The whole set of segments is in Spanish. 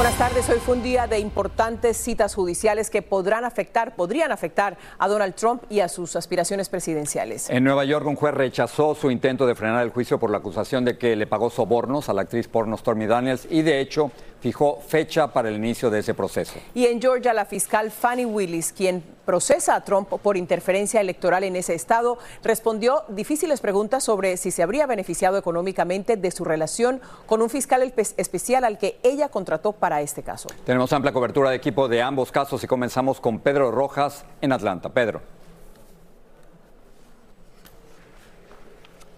Buenas tardes. Hoy fue un día de importantes citas judiciales que podrán afectar, podrían afectar a Donald Trump y a sus aspiraciones presidenciales. En Nueva York, un juez rechazó su intento de frenar el juicio por la acusación de que le pagó sobornos a la actriz porno Stormy Daniels y, de hecho, fijó fecha para el inicio de ese proceso. Y en Georgia, la fiscal Fannie Willis, quien procesa a Trump por interferencia electoral en ese estado, respondió difíciles preguntas sobre si se habría beneficiado económicamente de su relación con un fiscal espe- especial al que ella contrató para este caso. Tenemos amplia cobertura de equipo de ambos casos y comenzamos con Pedro Rojas en Atlanta. Pedro.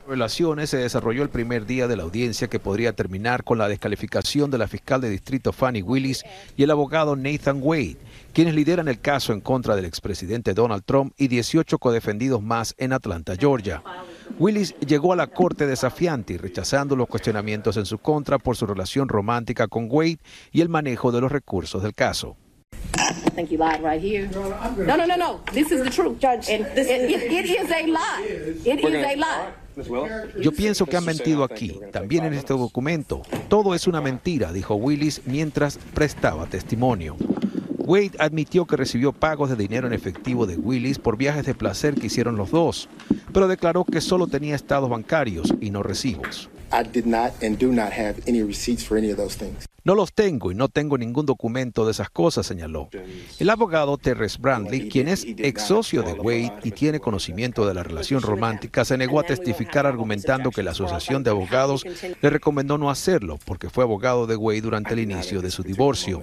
Relaciones se desarrolló el primer día de la audiencia que podría terminar con la descalificación de la fiscal de distrito Fannie Willis y el abogado Nathan Wade, quienes lideran el caso en contra del expresidente Donald Trump y 18 codefendidos más en Atlanta, Georgia. Willis llegó a la corte desafiante y rechazando los cuestionamientos en su contra por su relación romántica con Wade y el manejo de los recursos del caso. I think you lied right here. No, no, no, no. This is the truth, Judge. And it, it, it is a lie. It is a lie. Yo pienso que han mentido aquí, también en este documento. Todo es una mentira, dijo Willis mientras prestaba testimonio. Wade admitió que recibió pagos de dinero en efectivo de Willis por viajes de placer que hicieron los dos, pero declaró que solo tenía estados bancarios y no recibos. I did not and do not have any receipts for any of those things. No los tengo y no tengo ningún documento de esas cosas, señaló. El abogado Terrence Brandley, quien es ex socio de Wade y tiene conocimiento de la relación romántica, se negó a testificar argumentando que la Asociación de Abogados le recomendó no hacerlo porque fue abogado de Wade durante el inicio de su divorcio.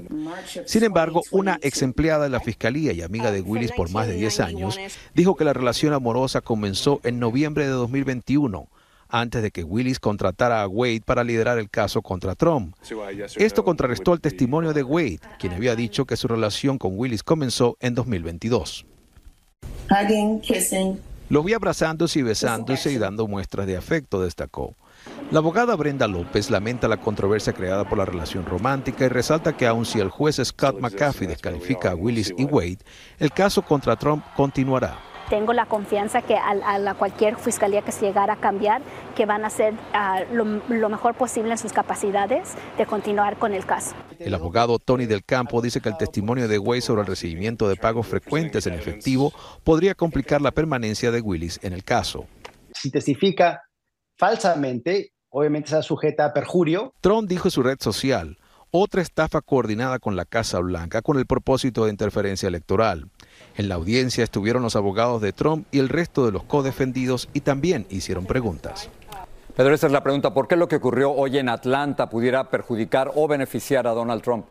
Sin embargo, una ex empleada de la Fiscalía y amiga de Willis por más de 10 años dijo que la relación amorosa comenzó en noviembre de 2021 antes de que Willis contratara a Wade para liderar el caso contra Trump. Esto contrarrestó el testimonio de Wade, quien había dicho que su relación con Willis comenzó en 2022. Hugging, kissing. Lo vi abrazándose y besándose y dando muestras de afecto, destacó. La abogada Brenda López lamenta la controversia creada por la relación romántica y resalta que aun si el juez Scott McAfee descalifica a Willis y Wade, el caso contra Trump continuará. Tengo la confianza que a, a la cualquier fiscalía que se llegara a cambiar, que van a hacer ah, lo, lo mejor posible en sus capacidades de continuar con el caso. El abogado Tony Del Campo dice que el testimonio de Wade sobre el recibimiento de pagos frecuentes en efectivo podría complicar la permanencia de Willis en el caso. Si testifica falsamente, obviamente está sujeta a perjurio. Trump dijo en su red social, otra estafa coordinada con la Casa Blanca con el propósito de interferencia electoral. En la audiencia estuvieron los abogados de Trump y el resto de los codefendidos y también hicieron preguntas. Pedro, esta es la pregunta. ¿Por qué lo que ocurrió hoy en Atlanta pudiera perjudicar o beneficiar a Donald Trump?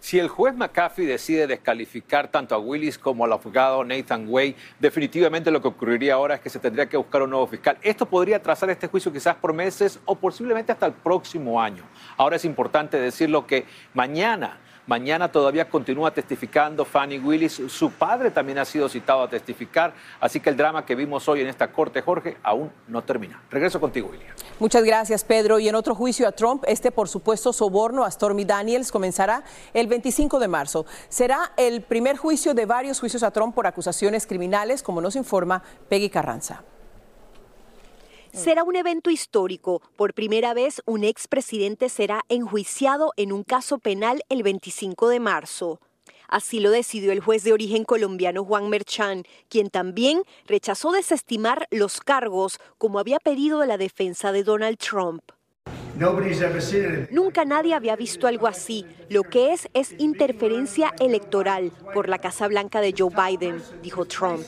Si el juez McAfee decide descalificar tanto a Willis como al abogado Nathan Way, definitivamente lo que ocurriría ahora es que se tendría que buscar un nuevo fiscal. Esto podría atrasar este juicio quizás por meses o posiblemente hasta el próximo año. Ahora es importante decirlo que mañana Mañana todavía continúa testificando Fannie Willis. Su padre también ha sido citado a testificar. Así que el drama que vimos hoy en esta corte, Jorge, aún no termina. Regreso contigo, William. Muchas gracias, Pedro. Y en otro juicio a Trump, este por supuesto soborno a Stormy Daniels comenzará el 25 de marzo. Será el primer juicio de varios juicios a Trump por acusaciones criminales, como nos informa Peggy Carranza. Será un evento histórico. Por primera vez, un expresidente será enjuiciado en un caso penal el 25 de marzo. Así lo decidió el juez de origen colombiano Juan Merchan, quien también rechazó desestimar los cargos como había pedido la defensa de Donald Trump. Nunca nadie había visto algo así. Lo que es es interferencia electoral por la Casa Blanca de Joe Biden, dijo Trump.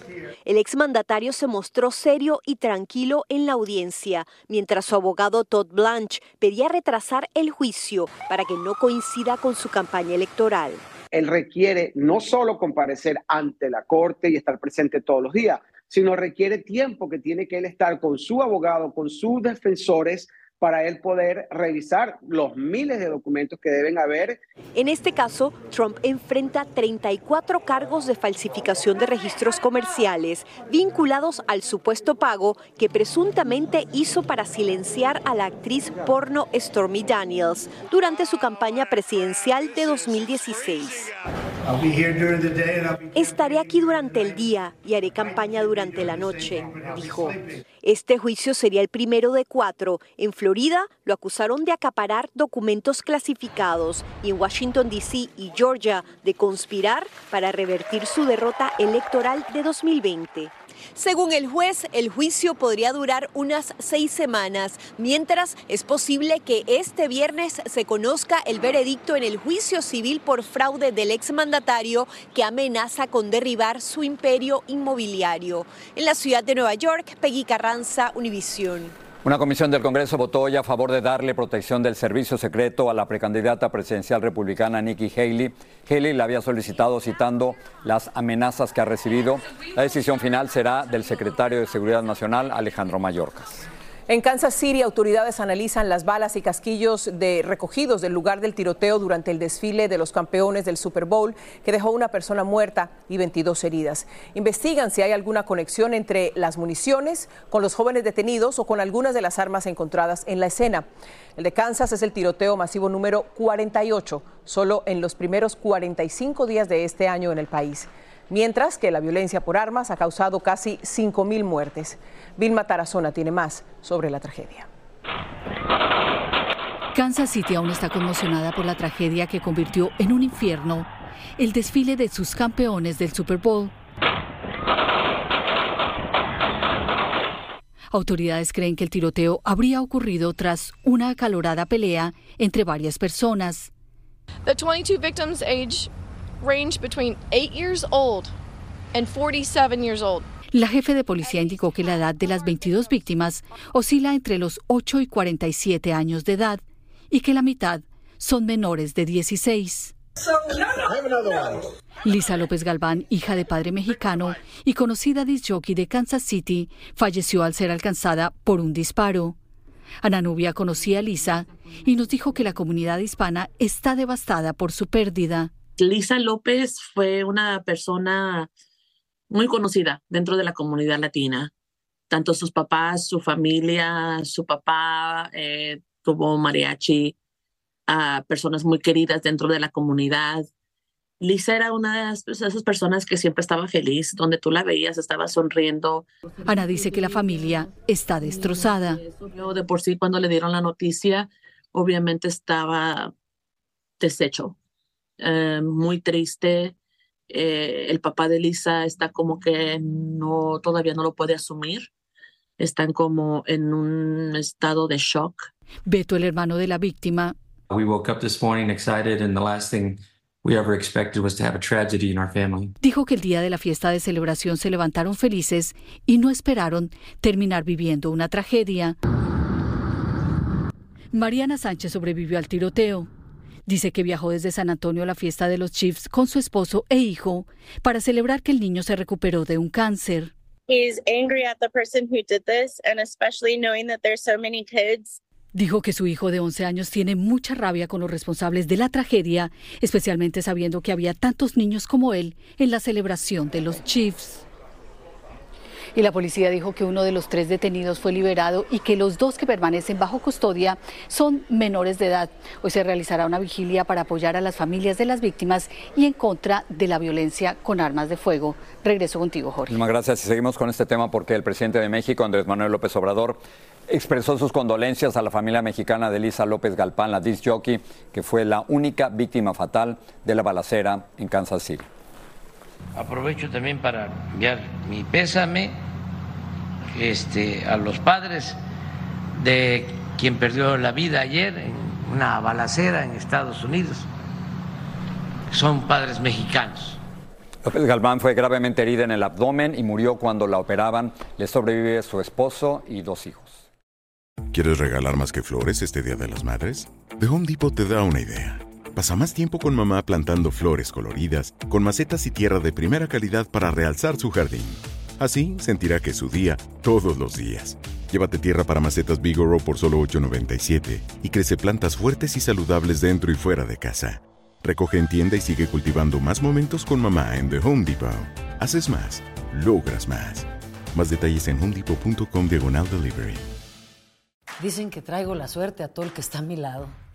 El exmandatario se mostró serio y tranquilo en la audiencia, mientras su abogado Todd Blanche pedía retrasar el juicio para que no coincida con su campaña electoral. él requiere no solo comparecer ante la corte y estar presente todos los días, sino requiere tiempo que tiene que él estar con su abogado, con sus defensores, para él poder revisar los miles de documentos que deben haber. En este caso, Trump enfrenta 34 cargos de falsificación de registros comerciales vinculados al supuesto pago que presuntamente hizo para silenciar a la actriz porno Stormy Daniels durante su campaña presidencial de 2016. Estaré aquí durante el día y haré campaña durante la noche, dijo. Este juicio sería el primero de cuatro. En Florida lo acusaron de acaparar documentos clasificados y en Washington, D.C. y Georgia de conspirar para revertir su derrota electoral de 2020. Según el juez, el juicio podría durar unas seis semanas, mientras es posible que este viernes se conozca el veredicto en el juicio civil por fraude del exmandatario que amenaza con derribar su imperio inmobiliario. En la ciudad de Nueva York, Peggy Carranza, Univisión. Una comisión del Congreso votó hoy a favor de darle protección del servicio secreto a la precandidata presidencial republicana Nikki Haley. Haley la había solicitado citando las amenazas que ha recibido. La decisión final será del secretario de Seguridad Nacional, Alejandro Mayorkas. En Kansas City, autoridades analizan las balas y casquillos de recogidos del lugar del tiroteo durante el desfile de los campeones del Super Bowl, que dejó una persona muerta y 22 heridas. Investigan si hay alguna conexión entre las municiones con los jóvenes detenidos o con algunas de las armas encontradas en la escena. El de Kansas es el tiroteo masivo número 48, solo en los primeros 45 días de este año en el país mientras que la violencia por armas ha causado casi 5.000 muertes. Vilma Tarazona tiene más sobre la tragedia. Kansas City aún está conmocionada por la tragedia que convirtió en un infierno el desfile de sus campeones del Super Bowl. Autoridades creen que el tiroteo habría ocurrido tras una acalorada pelea entre varias personas. The 22 victims age range between 8 years old and 47 years old. La jefe de policía indicó que la edad de las 22 víctimas oscila entre los 8 y 47 años de edad y que la mitad son menores de 16. Lisa López Galván, hija de padre mexicano y conocida disjockey de Kansas City, falleció al ser alcanzada por un disparo. Ana Nubia conocía a Lisa y nos dijo que la comunidad hispana está devastada por su pérdida. Lisa López fue una persona muy conocida dentro de la comunidad latina. Tanto sus papás, su familia, su papá eh, tuvo mariachi, a personas muy queridas dentro de la comunidad. Lisa era una de esas personas que siempre estaba feliz, donde tú la veías, estaba sonriendo. Ana dice que la familia está destrozada. Yo de por sí cuando le dieron la noticia, obviamente estaba deshecho, eh, muy triste. Eh, el papá de Lisa está como que no, todavía no lo puede asumir. Están como en un estado de shock. Beto, el hermano de la víctima. Dijo que el día de la fiesta de celebración se levantaron felices y no esperaron terminar viviendo una tragedia. Mariana Sánchez sobrevivió al tiroteo. Dice que viajó desde San Antonio a la fiesta de los Chiefs con su esposo e hijo para celebrar que el niño se recuperó de un cáncer. Dijo que su hijo de 11 años tiene mucha rabia con los responsables de la tragedia, especialmente sabiendo que había tantos niños como él en la celebración de los Chiefs y la policía dijo que uno de los tres detenidos fue liberado y que los dos que permanecen bajo custodia son menores de edad. Hoy se realizará una vigilia para apoyar a las familias de las víctimas y en contra de la violencia con armas de fuego. Regreso contigo, Jorge. Muchas gracias y seguimos con este tema porque el presidente de México, Andrés Manuel López Obrador, expresó sus condolencias a la familia mexicana de Lisa López Galpán, la disc jockey, que fue la única víctima fatal de la balacera en Kansas City. Aprovecho también para enviar mi pésame este, a los padres de quien perdió la vida ayer en una balacera en Estados Unidos. Son padres mexicanos. López Galván fue gravemente herida en el abdomen y murió cuando la operaban. Le sobrevive su esposo y dos hijos. ¿Quieres regalar más que flores este Día de las Madres? The Home Depot te da una idea. Pasa más tiempo con mamá plantando flores coloridas, con macetas y tierra de primera calidad para realzar su jardín. Así sentirá que es su día todos los días. Llévate tierra para macetas Bigoro por solo $8.97 y crece plantas fuertes y saludables dentro y fuera de casa. Recoge en tienda y sigue cultivando más momentos con mamá en The Home Depot. Haces más, logras más. Más detalles en homedepot.com diagonal delivery. Dicen que traigo la suerte a todo el que está a mi lado.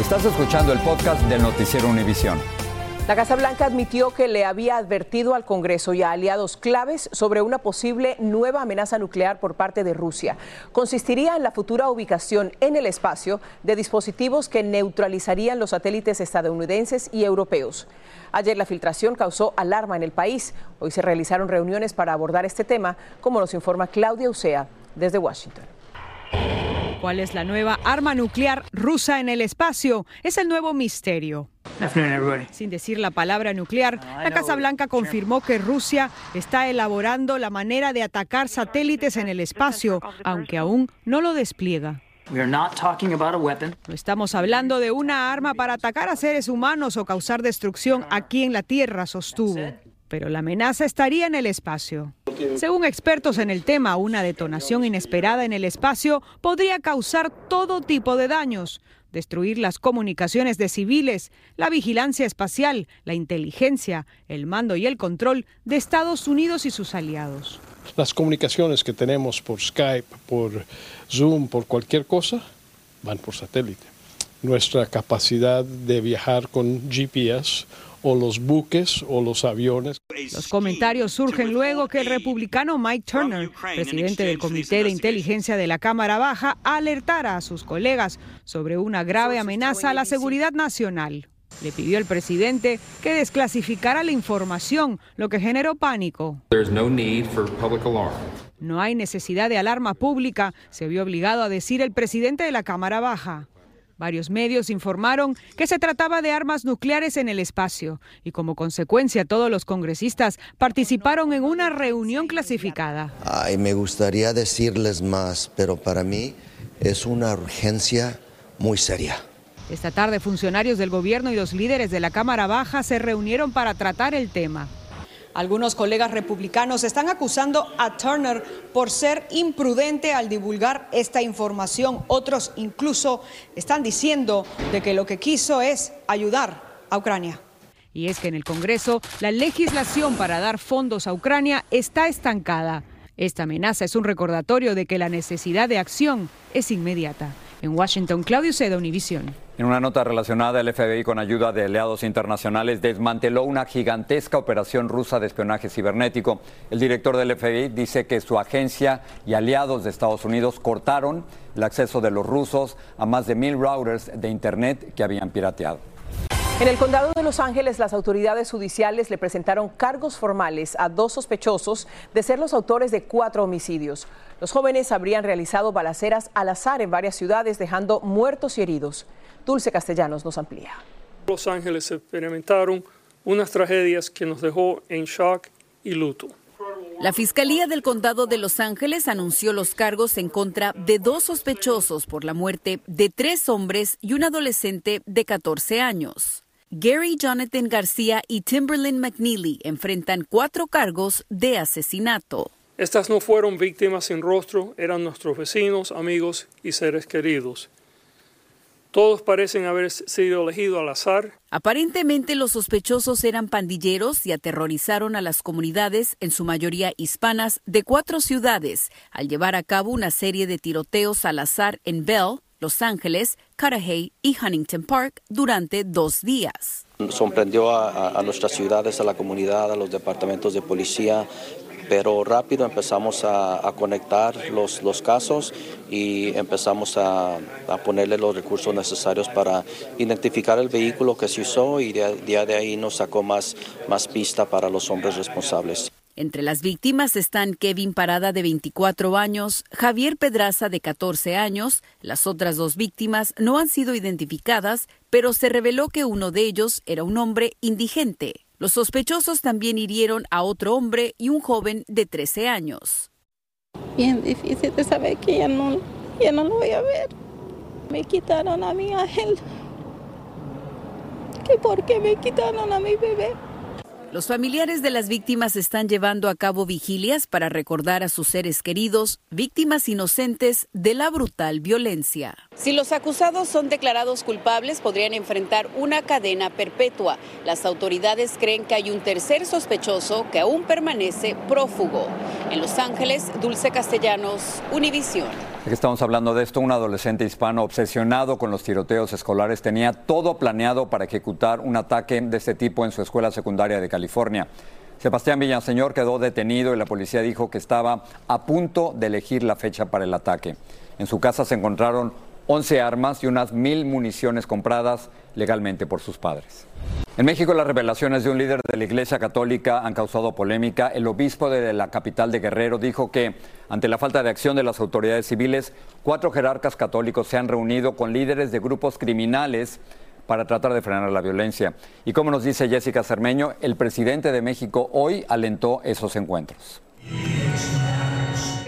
Estás escuchando el podcast del Noticiero Univisión. La Casa Blanca admitió que le había advertido al Congreso y a aliados claves sobre una posible nueva amenaza nuclear por parte de Rusia. Consistiría en la futura ubicación en el espacio de dispositivos que neutralizarían los satélites estadounidenses y europeos. Ayer la filtración causó alarma en el país. Hoy se realizaron reuniones para abordar este tema, como nos informa Claudia Usea desde Washington. ¿Cuál es la nueva arma nuclear rusa en el espacio? Es el nuevo misterio. Sin decir la palabra nuclear, la Casa Blanca confirmó que Rusia está elaborando la manera de atacar satélites en el espacio, aunque aún no lo despliega. No estamos hablando de una arma para atacar a seres humanos o causar destrucción aquí en la Tierra, sostuvo pero la amenaza estaría en el espacio. Según expertos en el tema, una detonación inesperada en el espacio podría causar todo tipo de daños, destruir las comunicaciones de civiles, la vigilancia espacial, la inteligencia, el mando y el control de Estados Unidos y sus aliados. Las comunicaciones que tenemos por Skype, por Zoom, por cualquier cosa, van por satélite. Nuestra capacidad de viajar con GPS o los buques o los aviones. Los comentarios surgen luego que el republicano Mike Turner, presidente del Comité de Inteligencia de la Cámara Baja, alertara a sus colegas sobre una grave amenaza a la seguridad nacional. Le pidió al presidente que desclasificara la información, lo que generó pánico. No hay necesidad de alarma pública, se vio obligado a decir el presidente de la Cámara Baja. Varios medios informaron que se trataba de armas nucleares en el espacio y como consecuencia todos los congresistas participaron en una reunión clasificada. Ay, me gustaría decirles más, pero para mí es una urgencia muy seria. Esta tarde funcionarios del gobierno y los líderes de la Cámara Baja se reunieron para tratar el tema. Algunos colegas republicanos están acusando a Turner por ser imprudente al divulgar esta información. Otros incluso están diciendo de que lo que quiso es ayudar a Ucrania. Y es que en el Congreso la legislación para dar fondos a Ucrania está estancada. Esta amenaza es un recordatorio de que la necesidad de acción es inmediata. En Washington, Claudio Seda, Univisión. En una nota relacionada, el FBI, con ayuda de aliados internacionales, desmanteló una gigantesca operación rusa de espionaje cibernético. El director del FBI dice que su agencia y aliados de Estados Unidos cortaron el acceso de los rusos a más de mil routers de Internet que habían pirateado. En el condado de Los Ángeles, las autoridades judiciales le presentaron cargos formales a dos sospechosos de ser los autores de cuatro homicidios. Los jóvenes habrían realizado balaceras al azar en varias ciudades, dejando muertos y heridos. Dulce Castellanos nos amplía. Los Ángeles experimentaron unas tragedias que nos dejó en shock y luto. La Fiscalía del Condado de Los Ángeles anunció los cargos en contra de dos sospechosos por la muerte de tres hombres y un adolescente de 14 años. Gary Jonathan García y Timberlyn McNeely enfrentan cuatro cargos de asesinato. Estas no fueron víctimas sin rostro, eran nuestros vecinos, amigos y seres queridos. Todos parecen haber sido elegidos al azar. Aparentemente los sospechosos eran pandilleros y aterrorizaron a las comunidades, en su mayoría hispanas, de cuatro ciudades, al llevar a cabo una serie de tiroteos al azar en Bell, los Ángeles, Cudahy y Huntington Park durante dos días. Sorprendió a, nuestras ciudades, a la comunidad, a los departamentos de policía pero rápido empezamos a, conectar los, casos y empezamos a, ponerle los recursos necesarios para identificar el vehículo que se usó y día de, ahí nos sacó más, más pista para los hombres responsables. Entre las víctimas están Kevin Parada de 24 años, Javier Pedraza de 14 años. Las otras dos víctimas no han sido identificadas, pero se reveló que uno de ellos era un hombre indigente. Los sospechosos también hirieron a otro hombre y un joven de 13 años. Bien difícil de saber que ya no, ya no lo voy a ver. Me quitaron a mi ángel. ¿Qué por qué me quitaron a mi bebé? Los familiares de las víctimas están llevando a cabo vigilias para recordar a sus seres queridos, víctimas inocentes de la brutal violencia. Si los acusados son declarados culpables, podrían enfrentar una cadena perpetua. Las autoridades creen que hay un tercer sospechoso que aún permanece prófugo. En Los Ángeles, Dulce Castellanos, Univisión. Estamos hablando de esto. Un adolescente hispano obsesionado con los tiroteos escolares tenía todo planeado para ejecutar un ataque de este tipo en su escuela secundaria de California. Sebastián Villaseñor quedó detenido y la policía dijo que estaba a punto de elegir la fecha para el ataque. En su casa se encontraron 11 armas y unas mil municiones compradas legalmente por sus padres. En México las revelaciones de un líder de la Iglesia Católica han causado polémica. El obispo de la capital de Guerrero dijo que ante la falta de acción de las autoridades civiles, cuatro jerarcas católicos se han reunido con líderes de grupos criminales para tratar de frenar la violencia. Y como nos dice Jessica Cermeño, el presidente de México hoy alentó esos encuentros.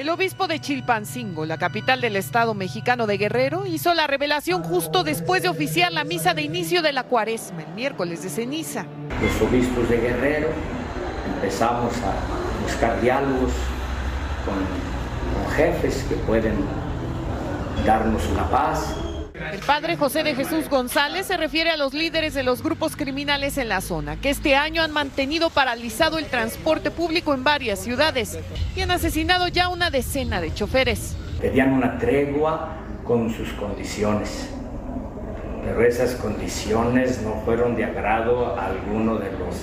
El obispo de Chilpancingo, la capital del estado mexicano de Guerrero, hizo la revelación justo después de oficiar la misa de inicio de la cuaresma, el miércoles de ceniza. Los obispos de Guerrero empezamos a buscar diálogos con, jefes que pueden darnos una paz, el padre José de Jesús González se refiere a los líderes de los grupos criminales en la zona, que este año han mantenido paralizado el transporte público en varias ciudades y han asesinado ya una decena de choferes. Pedían una tregua con sus condiciones, pero esas condiciones no fueron de agrado a alguno de los,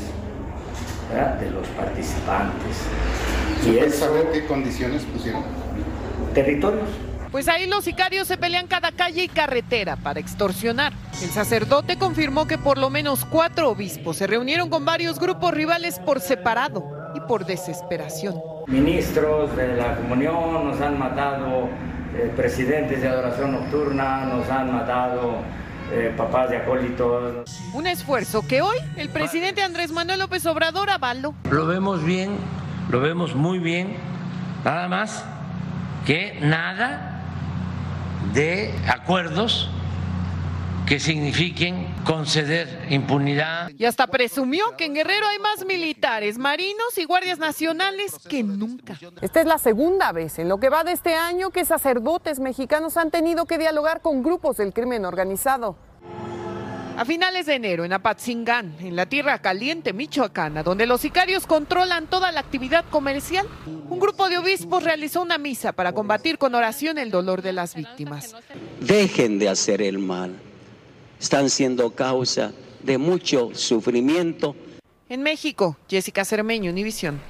de los participantes. ¿Se puede saber qué condiciones pusieron? Territorios pues ahí los sicarios se pelean cada calle y carretera para extorsionar. El sacerdote confirmó que por lo menos cuatro obispos se reunieron con varios grupos rivales por separado y por desesperación. Ministros de la comunión nos han matado, eh, presidentes de adoración nocturna nos han matado. Eh, papás de acólitos. Un esfuerzo que hoy el presidente Andrés Manuel López Obrador avaló. Lo vemos bien, lo vemos muy bien, nada más que nada de acuerdos que signifiquen conceder impunidad. Y hasta presumió que en Guerrero hay más militares, marinos y guardias nacionales que nunca. Esta es la segunda vez en lo que va de este año que sacerdotes mexicanos han tenido que dialogar con grupos del crimen organizado. A finales de enero, en Apatzingán, en la tierra caliente michoacana, donde los sicarios controlan toda la actividad comercial, un grupo de obispos realizó una misa para combatir con oración el dolor de las víctimas. Dejen de hacer el mal. Están siendo causa de mucho sufrimiento. En México, Jessica Cermeño, Univisión.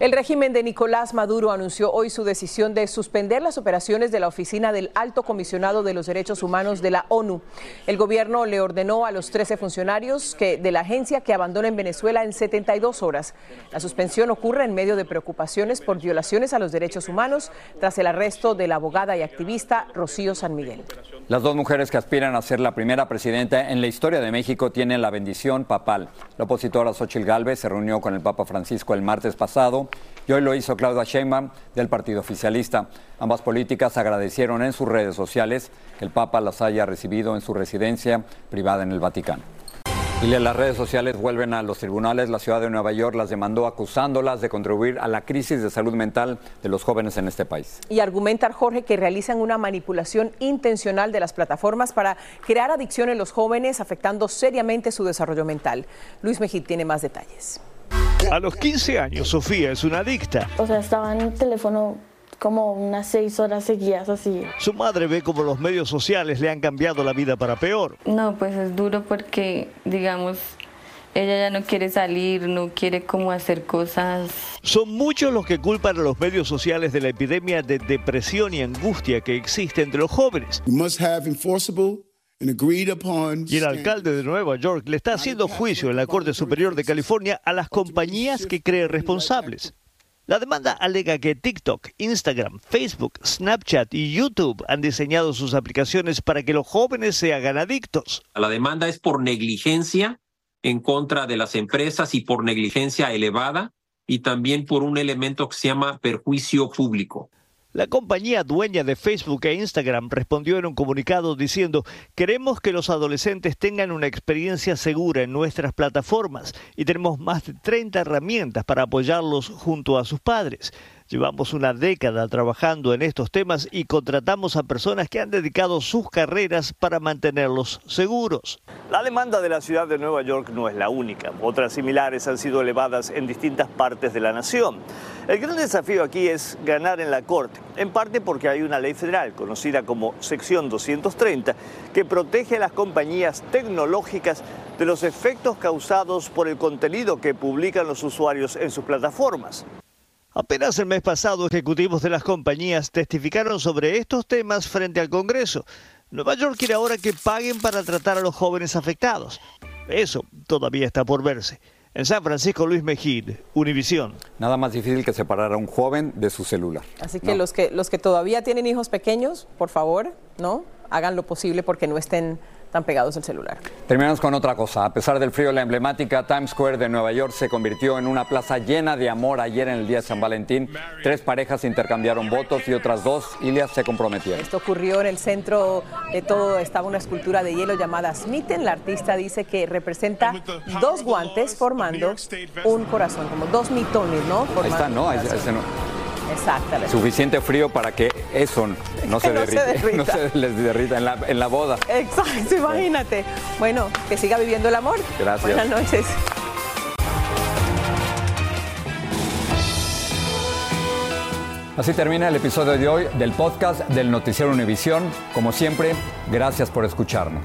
El régimen de Nicolás Maduro anunció hoy su decisión de suspender las operaciones de la oficina del Alto Comisionado de los Derechos Humanos de la ONU. El gobierno le ordenó a los 13 funcionarios de la agencia que abandonen Venezuela en 72 horas. La suspensión ocurre en medio de preocupaciones por violaciones a los derechos humanos tras el arresto de la abogada y activista Rocío San Miguel. Las dos mujeres que aspiran a ser la primera presidenta en la historia de México tienen la bendición papal. La opositora Xochitl Gálvez se reunió con el Papa Francisco el martes pasado y hoy lo hizo Claudia Sheinbaum del Partido Oficialista. Ambas políticas agradecieron en sus redes sociales que el Papa las haya recibido en su residencia privada en el Vaticano. Y las redes sociales vuelven a los tribunales. La ciudad de Nueva York las demandó acusándolas de contribuir a la crisis de salud mental de los jóvenes en este país. Y argumenta Jorge que realizan una manipulación intencional de las plataformas para crear adicción en los jóvenes, afectando seriamente su desarrollo mental. Luis Mejid tiene más detalles. A los 15 años, Sofía es una adicta. O sea, estaba en el teléfono como unas seis horas seguidas así. Su madre ve como los medios sociales le han cambiado la vida para peor. No, pues es duro porque, digamos, ella ya no quiere salir, no quiere como hacer cosas. Son muchos los que culpan a los medios sociales de la epidemia de depresión y angustia que existe entre los jóvenes. Y el alcalde de Nueva York le está haciendo juicio en la Corte Superior de California a las compañías que cree responsables. La demanda alega que TikTok, Instagram, Facebook, Snapchat y YouTube han diseñado sus aplicaciones para que los jóvenes se hagan adictos. La demanda es por negligencia en contra de las empresas y por negligencia elevada y también por un elemento que se llama perjuicio público. La compañía dueña de Facebook e Instagram respondió en un comunicado diciendo, queremos que los adolescentes tengan una experiencia segura en nuestras plataformas y tenemos más de 30 herramientas para apoyarlos junto a sus padres. Llevamos una década trabajando en estos temas y contratamos a personas que han dedicado sus carreras para mantenerlos seguros. La demanda de la ciudad de Nueva York no es la única. Otras similares han sido elevadas en distintas partes de la nación. El gran desafío aquí es ganar en la Corte, en parte porque hay una ley federal conocida como Sección 230 que protege a las compañías tecnológicas de los efectos causados por el contenido que publican los usuarios en sus plataformas. Apenas el mes pasado, ejecutivos de las compañías testificaron sobre estos temas frente al Congreso. Nueva York quiere ahora que paguen para tratar a los jóvenes afectados. Eso todavía está por verse. En San Francisco, Luis Mejid, Univisión. Nada más difícil que separar a un joven de su celular. Así que los que los que todavía tienen hijos pequeños, por favor, ¿no? Hagan lo posible porque no estén tan pegados al celular. Terminamos con otra cosa. A pesar del frío, la emblemática Times Square de Nueva York se convirtió en una plaza llena de amor ayer en el día de San Valentín. Tres parejas intercambiaron votos y otras dos, Ilias, se comprometieron. Esto ocurrió en el centro de todo, estaba una escultura de hielo llamada Smitten. La artista dice que representa dos guantes formando un corazón, como dos mitones, ¿no? Ahí está, ¿no? Ahí, no. Exactamente. Suficiente frío para que eso no se, no derrita, se derrita. no se les derrita en la, en la boda. Exacto, imagínate. Bueno, que siga viviendo el amor. Gracias. Buenas noches. Así termina el episodio de hoy del podcast del Noticiero Univisión. Como siempre, gracias por escucharnos.